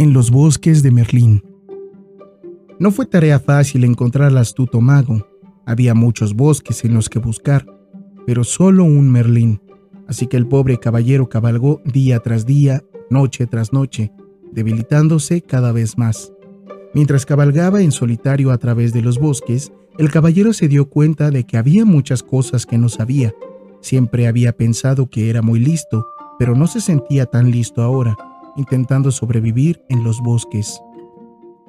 en los bosques de Merlín. No fue tarea fácil encontrar al astuto mago. Había muchos bosques en los que buscar, pero solo un Merlín. Así que el pobre caballero cabalgó día tras día, noche tras noche, debilitándose cada vez más. Mientras cabalgaba en solitario a través de los bosques, el caballero se dio cuenta de que había muchas cosas que no sabía. Siempre había pensado que era muy listo, pero no se sentía tan listo ahora, intentando sobrevivir en los bosques.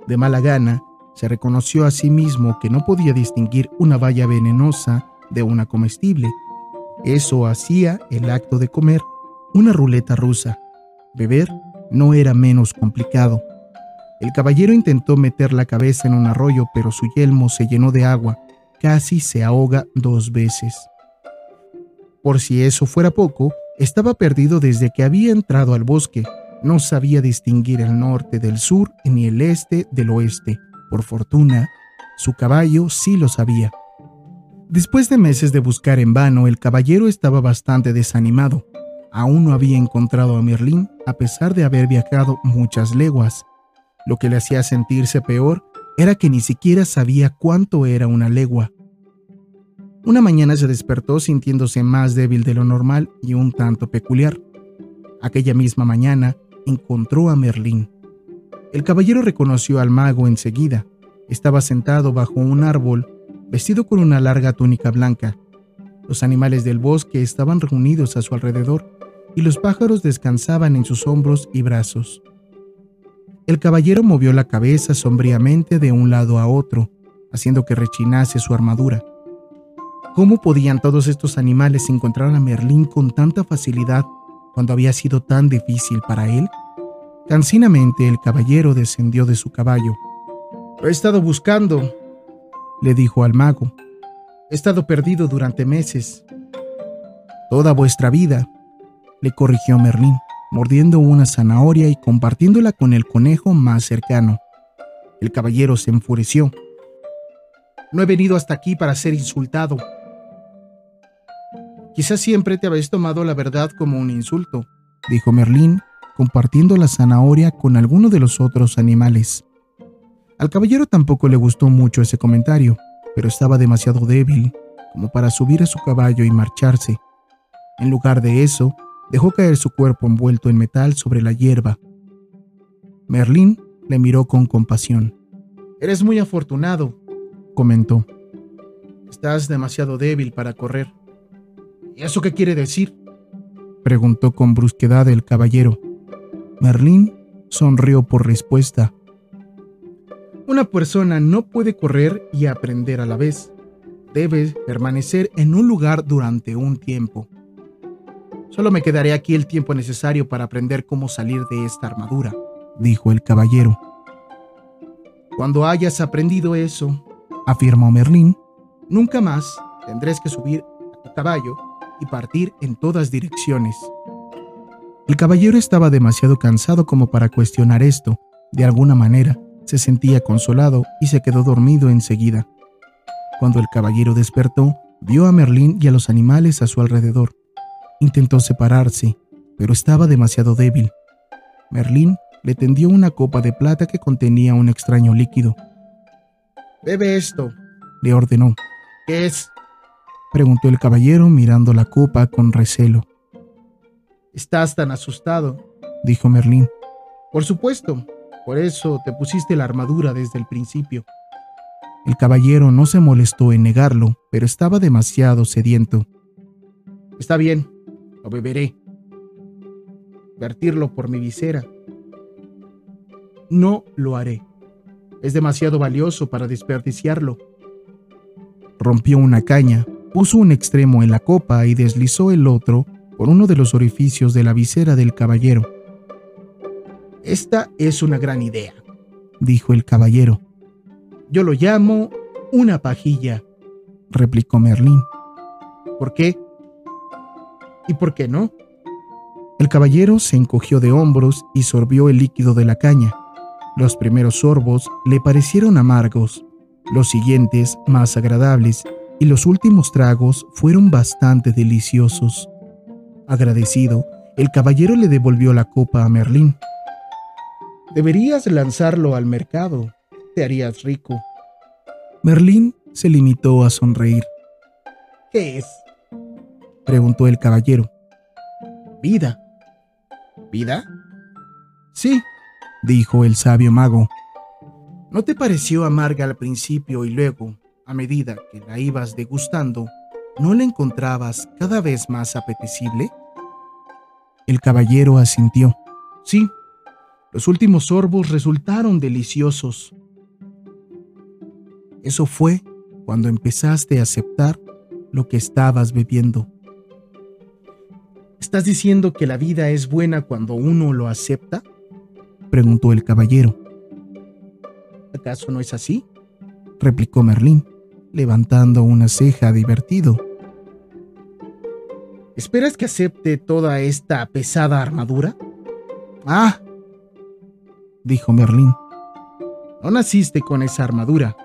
De mala gana, se reconoció a sí mismo que no podía distinguir una valla venenosa de una comestible. Eso hacía el acto de comer una ruleta rusa. Beber no era menos complicado. El caballero intentó meter la cabeza en un arroyo, pero su yelmo se llenó de agua. Casi se ahoga dos veces. Por si eso fuera poco, estaba perdido desde que había entrado al bosque. No sabía distinguir el norte del sur ni el este del oeste. Por fortuna, su caballo sí lo sabía. Después de meses de buscar en vano, el caballero estaba bastante desanimado. Aún no había encontrado a Merlín a pesar de haber viajado muchas leguas. Lo que le hacía sentirse peor era que ni siquiera sabía cuánto era una legua. Una mañana se despertó sintiéndose más débil de lo normal y un tanto peculiar. Aquella misma mañana encontró a Merlín. El caballero reconoció al mago enseguida. Estaba sentado bajo un árbol, vestido con una larga túnica blanca. Los animales del bosque estaban reunidos a su alrededor y los pájaros descansaban en sus hombros y brazos. El caballero movió la cabeza sombríamente de un lado a otro, haciendo que rechinase su armadura. ¿Cómo podían todos estos animales encontrar a Merlín con tanta facilidad cuando había sido tan difícil para él? Cansinamente el caballero descendió de su caballo. Lo he estado buscando, le dijo al mago. He estado perdido durante meses. Toda vuestra vida, le corrigió Merlín mordiendo una zanahoria y compartiéndola con el conejo más cercano. El caballero se enfureció. No he venido hasta aquí para ser insultado. Quizás siempre te habéis tomado la verdad como un insulto, dijo Merlín, compartiendo la zanahoria con alguno de los otros animales. Al caballero tampoco le gustó mucho ese comentario, pero estaba demasiado débil como para subir a su caballo y marcharse. En lugar de eso, Dejó caer su cuerpo envuelto en metal sobre la hierba. Merlín le miró con compasión. Eres muy afortunado, comentó. Estás demasiado débil para correr. ¿Y eso qué quiere decir? preguntó con brusquedad el caballero. Merlín sonrió por respuesta. Una persona no puede correr y aprender a la vez. Debe permanecer en un lugar durante un tiempo. Solo me quedaré aquí el tiempo necesario para aprender cómo salir de esta armadura, dijo el caballero. Cuando hayas aprendido eso, afirmó Merlín, nunca más tendrás que subir a tu caballo y partir en todas direcciones. El caballero estaba demasiado cansado como para cuestionar esto. De alguna manera, se sentía consolado y se quedó dormido enseguida. Cuando el caballero despertó, vio a Merlín y a los animales a su alrededor. Intentó separarse, pero estaba demasiado débil. Merlín le tendió una copa de plata que contenía un extraño líquido. Bebe esto, le ordenó. ¿Qué es? preguntó el caballero mirando la copa con recelo. Estás tan asustado, dijo Merlín. Por supuesto, por eso te pusiste la armadura desde el principio. El caballero no se molestó en negarlo, pero estaba demasiado sediento. Está bien, lo beberé. Vertirlo por mi visera. No lo haré. Es demasiado valioso para desperdiciarlo. Rompió una caña, puso un extremo en la copa y deslizó el otro por uno de los orificios de la visera del caballero. Esta es una gran idea, dijo el caballero. Yo lo llamo una pajilla, replicó Merlín. ¿Por qué? ¿Y por qué no? El caballero se encogió de hombros y sorbió el líquido de la caña. Los primeros sorbos le parecieron amargos, los siguientes más agradables y los últimos tragos fueron bastante deliciosos. Agradecido, el caballero le devolvió la copa a Merlín. Deberías lanzarlo al mercado. Te harías rico. Merlín se limitó a sonreír. ¿Qué es? preguntó el caballero. Vida. ¿Vida? Sí, dijo el sabio mago. ¿No te pareció amarga al principio y luego, a medida que la ibas degustando, no la encontrabas cada vez más apetecible? El caballero asintió. Sí, los últimos sorbos resultaron deliciosos. Eso fue cuando empezaste a aceptar lo que estabas bebiendo. ¿Estás diciendo que la vida es buena cuando uno lo acepta? preguntó el caballero. ¿Acaso no es así? replicó Merlín, levantando una ceja divertido. ¿Esperas que acepte toda esta pesada armadura? Ah, dijo Merlín. No naciste con esa armadura,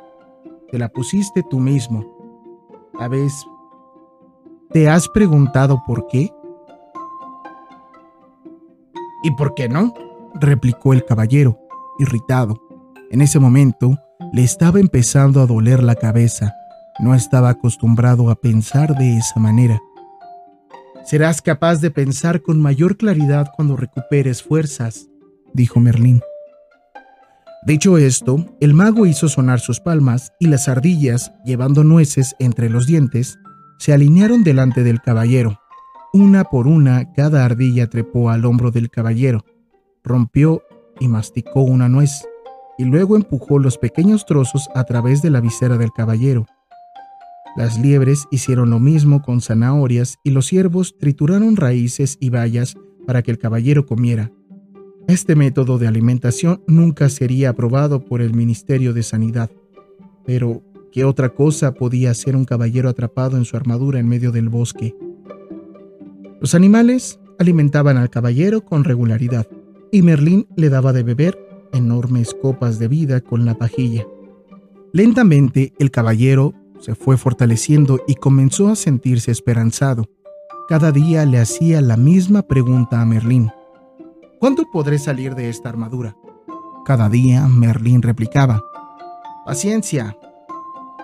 te la pusiste tú mismo. ¿Sabes? ¿Te has preguntado por qué? ¿Y por qué no? replicó el caballero, irritado. En ese momento le estaba empezando a doler la cabeza. No estaba acostumbrado a pensar de esa manera. Serás capaz de pensar con mayor claridad cuando recuperes fuerzas, dijo Merlín. Dicho esto, el mago hizo sonar sus palmas y las ardillas, llevando nueces entre los dientes, se alinearon delante del caballero. Una por una, cada ardilla trepó al hombro del caballero, rompió y masticó una nuez, y luego empujó los pequeños trozos a través de la visera del caballero. Las liebres hicieron lo mismo con zanahorias y los ciervos trituraron raíces y bayas para que el caballero comiera. Este método de alimentación nunca sería aprobado por el Ministerio de Sanidad. Pero, ¿qué otra cosa podía hacer un caballero atrapado en su armadura en medio del bosque? Los animales alimentaban al caballero con regularidad, y Merlín le daba de beber enormes copas de vida con la pajilla. Lentamente el caballero se fue fortaleciendo y comenzó a sentirse esperanzado. Cada día le hacía la misma pregunta a Merlín. ¿Cuándo podré salir de esta armadura? Cada día Merlín replicaba. Paciencia.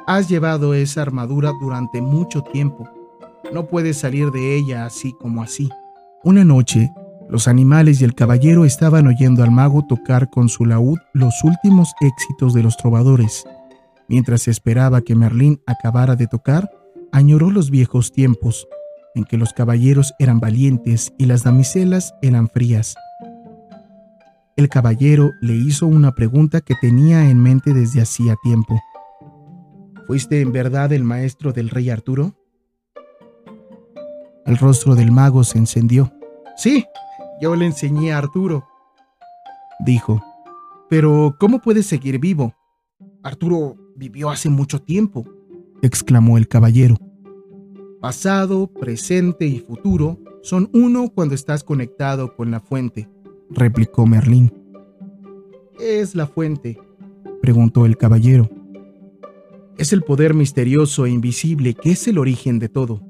Has llevado esa armadura durante mucho tiempo. No puedes salir de ella así como así. Una noche, los animales y el caballero estaban oyendo al mago tocar con su laúd los últimos éxitos de los trovadores. Mientras esperaba que Merlín acabara de tocar, añoró los viejos tiempos, en que los caballeros eran valientes y las damiselas eran frías. El caballero le hizo una pregunta que tenía en mente desde hacía tiempo. ¿Fuiste en verdad el maestro del rey Arturo? El rostro del mago se encendió. Sí, yo le enseñé a Arturo, dijo. Pero, ¿cómo puede seguir vivo? Arturo vivió hace mucho tiempo, exclamó el caballero. Pasado, presente y futuro son uno cuando estás conectado con la fuente, replicó Merlín. ¿Qué es la fuente? preguntó el caballero. Es el poder misterioso e invisible que es el origen de todo.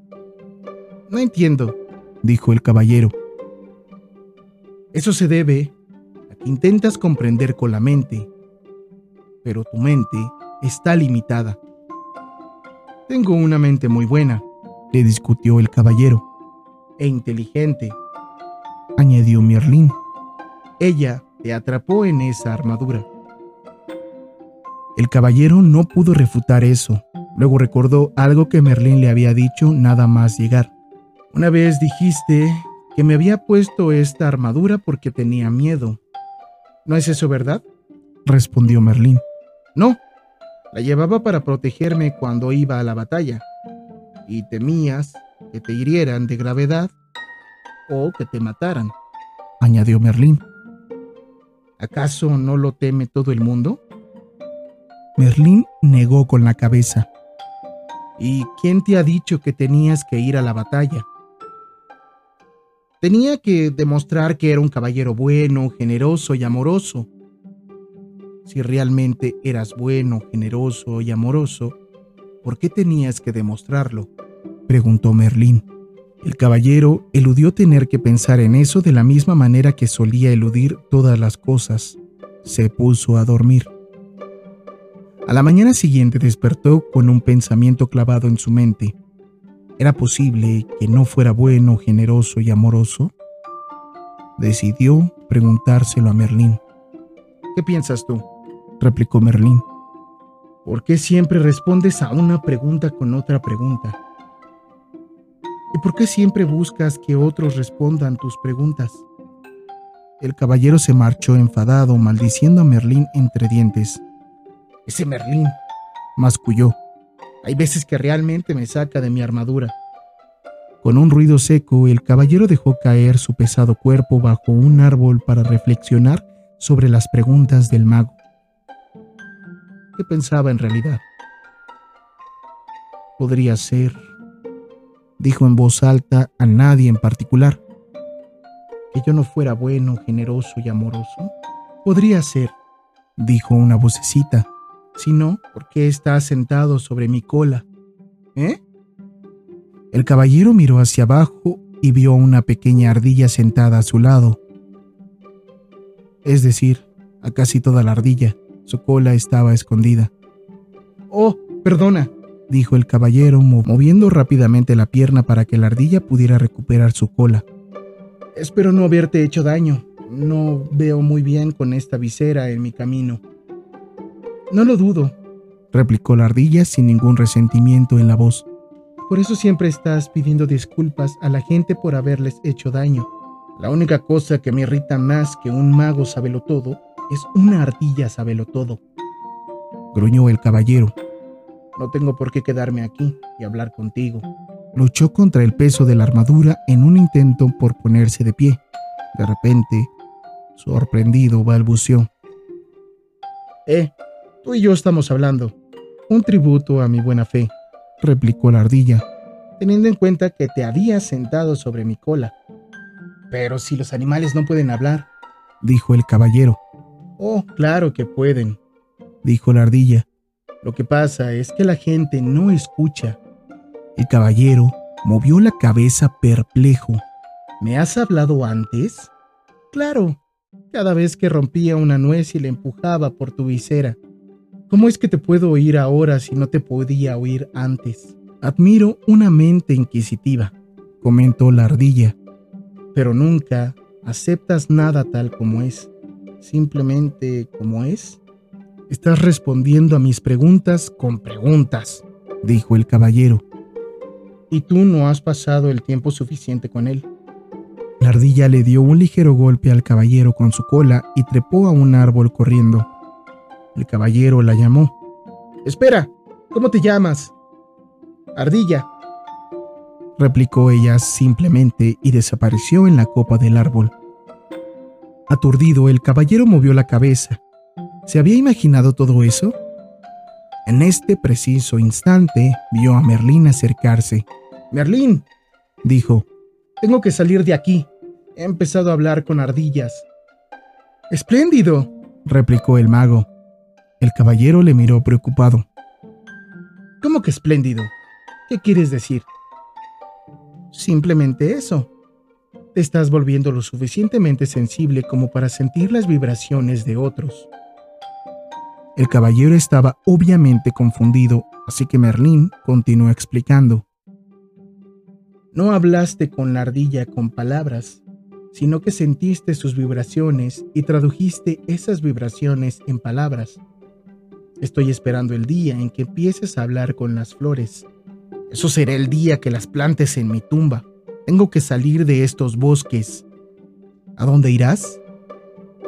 No entiendo, dijo el caballero. Eso se debe a que intentas comprender con la mente, pero tu mente está limitada. Tengo una mente muy buena, le discutió el caballero, e inteligente, añadió Merlín. Ella te atrapó en esa armadura. El caballero no pudo refutar eso. Luego recordó algo que Merlín le había dicho nada más llegar. Una vez dijiste que me había puesto esta armadura porque tenía miedo. ¿No es eso verdad? respondió Merlín. No, la llevaba para protegerme cuando iba a la batalla. Y temías que te hirieran de gravedad o que te mataran, añadió Merlín. ¿Acaso no lo teme todo el mundo? Merlín negó con la cabeza. ¿Y quién te ha dicho que tenías que ir a la batalla? Tenía que demostrar que era un caballero bueno, generoso y amoroso. Si realmente eras bueno, generoso y amoroso, ¿por qué tenías que demostrarlo? preguntó Merlín. El caballero eludió tener que pensar en eso de la misma manera que solía eludir todas las cosas. se puso a dormir. A la mañana siguiente despertó con un pensamiento clavado en su mente. ¿Era posible que no fuera bueno, generoso y amoroso? Decidió preguntárselo a Merlín. ¿Qué piensas tú? Replicó Merlín. ¿Por qué siempre respondes a una pregunta con otra pregunta? ¿Y por qué siempre buscas que otros respondan tus preguntas? El caballero se marchó enfadado, maldiciendo a Merlín entre dientes. Ese Merlín, masculló. Hay veces que realmente me saca de mi armadura. Con un ruido seco, el caballero dejó caer su pesado cuerpo bajo un árbol para reflexionar sobre las preguntas del mago. ¿Qué pensaba en realidad? Podría ser, dijo en voz alta a nadie en particular que yo no fuera bueno, generoso y amoroso? Podría ser, dijo una vocecita. Si no, ¿por qué está sentado sobre mi cola? ¿Eh? El caballero miró hacia abajo y vio una pequeña ardilla sentada a su lado. Es decir, a casi toda la ardilla. Su cola estaba escondida. Oh, perdona, dijo el caballero, moviendo rápidamente la pierna para que la ardilla pudiera recuperar su cola. Espero no haberte hecho daño. No veo muy bien con esta visera en mi camino. No lo dudo, replicó la ardilla sin ningún resentimiento en la voz. Por eso siempre estás pidiendo disculpas a la gente por haberles hecho daño. La única cosa que me irrita más que un mago sabelo todo es una ardilla sabelo todo. Gruñó el caballero. No tengo por qué quedarme aquí y hablar contigo luchó contra el peso de la armadura en un intento por ponerse de pie. De repente, sorprendido, balbuceó. Eh, tú y yo estamos hablando. Un tributo a mi buena fe, replicó la ardilla, teniendo en cuenta que te habías sentado sobre mi cola. Pero si los animales no pueden hablar, dijo el caballero. Oh, claro que pueden, dijo la ardilla. Lo que pasa es que la gente no escucha el caballero movió la cabeza perplejo. ¿Me has hablado antes? Claro, cada vez que rompía una nuez y la empujaba por tu visera. ¿Cómo es que te puedo oír ahora si no te podía oír antes? Admiro una mente inquisitiva, comentó la ardilla, pero nunca aceptas nada tal como es, simplemente como es. Estás respondiendo a mis preguntas con preguntas, dijo el caballero y tú no has pasado el tiempo suficiente con él. La ardilla le dio un ligero golpe al caballero con su cola y trepó a un árbol corriendo. El caballero la llamó. Espera, ¿cómo te llamas? Ardilla, replicó ella simplemente y desapareció en la copa del árbol. Aturdido, el caballero movió la cabeza. ¿Se había imaginado todo eso? En este preciso instante vio a Merlín acercarse Merlín, dijo, tengo que salir de aquí. He empezado a hablar con ardillas. Espléndido, replicó el mago. El caballero le miró preocupado. ¿Cómo que espléndido? ¿Qué quieres decir? Simplemente eso. Te estás volviendo lo suficientemente sensible como para sentir las vibraciones de otros. El caballero estaba obviamente confundido, así que Merlín continuó explicando. No hablaste con la ardilla con palabras, sino que sentiste sus vibraciones y tradujiste esas vibraciones en palabras. Estoy esperando el día en que empieces a hablar con las flores. Eso será el día que las plantes en mi tumba. Tengo que salir de estos bosques. ¿A dónde irás?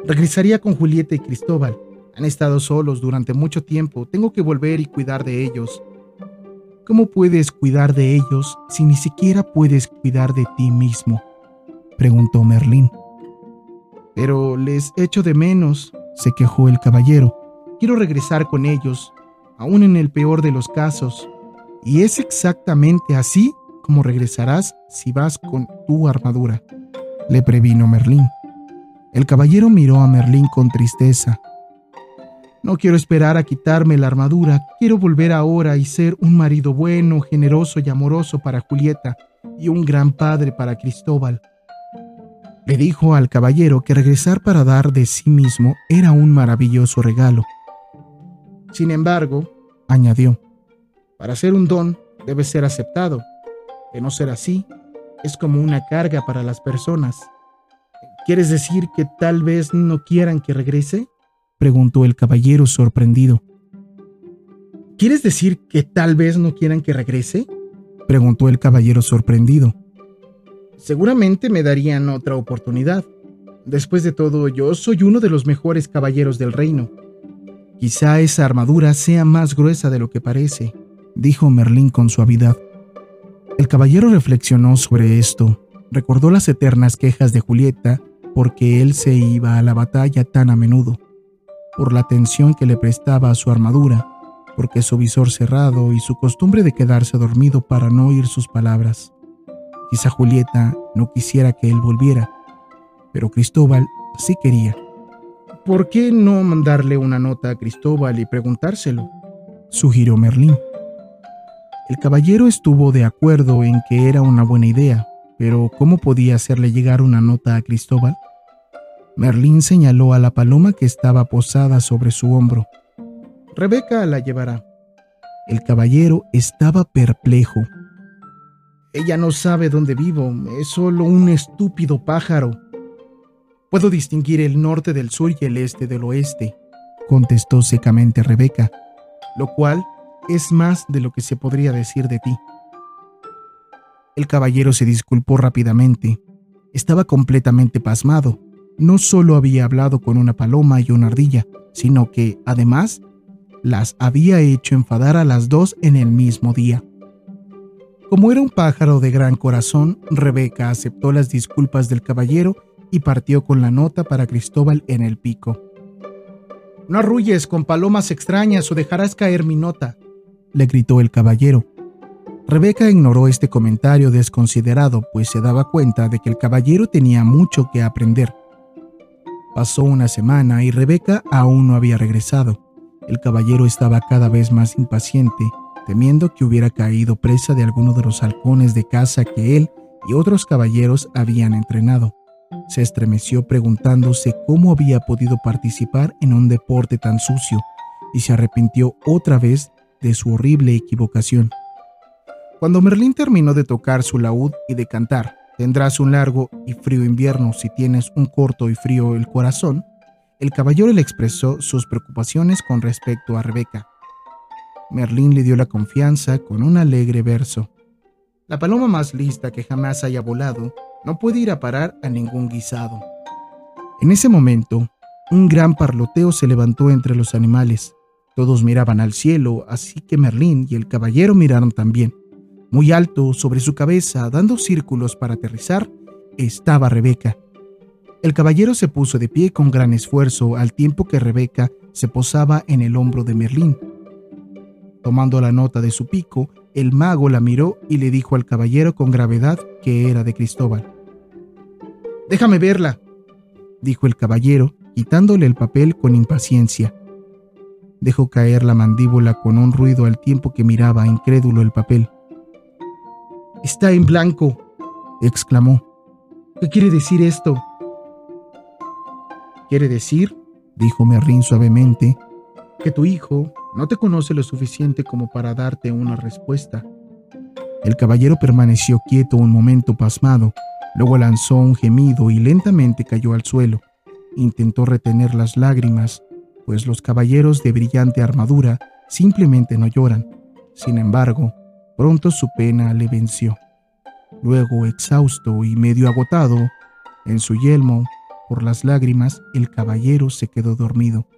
Regresaría con Julieta y Cristóbal. Han estado solos durante mucho tiempo. Tengo que volver y cuidar de ellos. ¿Cómo puedes cuidar de ellos si ni siquiera puedes cuidar de ti mismo? preguntó Merlín. Pero les echo de menos, se quejó el caballero. Quiero regresar con ellos, aún en el peor de los casos. Y es exactamente así como regresarás si vas con tu armadura, le previno Merlín. El caballero miró a Merlín con tristeza. No quiero esperar a quitarme la armadura, quiero volver ahora y ser un marido bueno, generoso y amoroso para Julieta y un gran padre para Cristóbal. Le dijo al caballero que regresar para dar de sí mismo era un maravilloso regalo. Sin embargo, añadió, para ser un don debe ser aceptado. De no ser así, es como una carga para las personas. ¿Quieres decir que tal vez no quieran que regrese? preguntó el caballero sorprendido. ¿Quieres decir que tal vez no quieran que regrese? preguntó el caballero sorprendido. Seguramente me darían otra oportunidad. Después de todo, yo soy uno de los mejores caballeros del reino. Quizá esa armadura sea más gruesa de lo que parece, dijo Merlín con suavidad. El caballero reflexionó sobre esto, recordó las eternas quejas de Julieta porque él se iba a la batalla tan a menudo, por la atención que le prestaba a su armadura, porque su visor cerrado y su costumbre de quedarse dormido para no oír sus palabras. Quizá Julieta no quisiera que él volviera, pero Cristóbal sí quería. ¿Por qué no mandarle una nota a Cristóbal y preguntárselo? sugirió Merlín. El caballero estuvo de acuerdo en que era una buena idea, pero ¿cómo podía hacerle llegar una nota a Cristóbal? Merlín señaló a la paloma que estaba posada sobre su hombro. Rebeca la llevará. El caballero estaba perplejo. Ella no sabe dónde vivo, es solo un estúpido pájaro. Puedo distinguir el norte del sur y el este del oeste, contestó secamente Rebeca, lo cual es más de lo que se podría decir de ti. El caballero se disculpó rápidamente. Estaba completamente pasmado. No solo había hablado con una paloma y una ardilla, sino que, además, las había hecho enfadar a las dos en el mismo día. Como era un pájaro de gran corazón, Rebeca aceptó las disculpas del caballero y partió con la nota para Cristóbal en el pico. No arrulles con palomas extrañas o dejarás caer mi nota, le gritó el caballero. Rebeca ignoró este comentario desconsiderado, pues se daba cuenta de que el caballero tenía mucho que aprender. Pasó una semana y Rebeca aún no había regresado. El caballero estaba cada vez más impaciente, temiendo que hubiera caído presa de alguno de los halcones de caza que él y otros caballeros habían entrenado. Se estremeció preguntándose cómo había podido participar en un deporte tan sucio y se arrepintió otra vez de su horrible equivocación. Cuando Merlín terminó de tocar su laúd y de cantar, tendrás un largo y frío invierno si tienes un corto y frío el corazón, el caballero le expresó sus preocupaciones con respecto a Rebeca. Merlín le dio la confianza con un alegre verso. La paloma más lista que jamás haya volado no puede ir a parar a ningún guisado. En ese momento, un gran parloteo se levantó entre los animales. Todos miraban al cielo, así que Merlín y el caballero miraron también. Muy alto sobre su cabeza, dando círculos para aterrizar, estaba Rebeca. El caballero se puso de pie con gran esfuerzo al tiempo que Rebeca se posaba en el hombro de Merlín. Tomando la nota de su pico, el mago la miró y le dijo al caballero con gravedad que era de Cristóbal. Déjame verla, dijo el caballero, quitándole el papel con impaciencia. Dejó caer la mandíbula con un ruido al tiempo que miraba incrédulo el papel. Está en blanco, exclamó. ¿Qué quiere decir esto? Quiere decir, dijo Merlín suavemente, que tu hijo no te conoce lo suficiente como para darte una respuesta. El caballero permaneció quieto un momento pasmado, luego lanzó un gemido y lentamente cayó al suelo. Intentó retener las lágrimas, pues los caballeros de brillante armadura simplemente no lloran. Sin embargo, Pronto su pena le venció. Luego, exhausto y medio agotado, en su yelmo, por las lágrimas, el caballero se quedó dormido.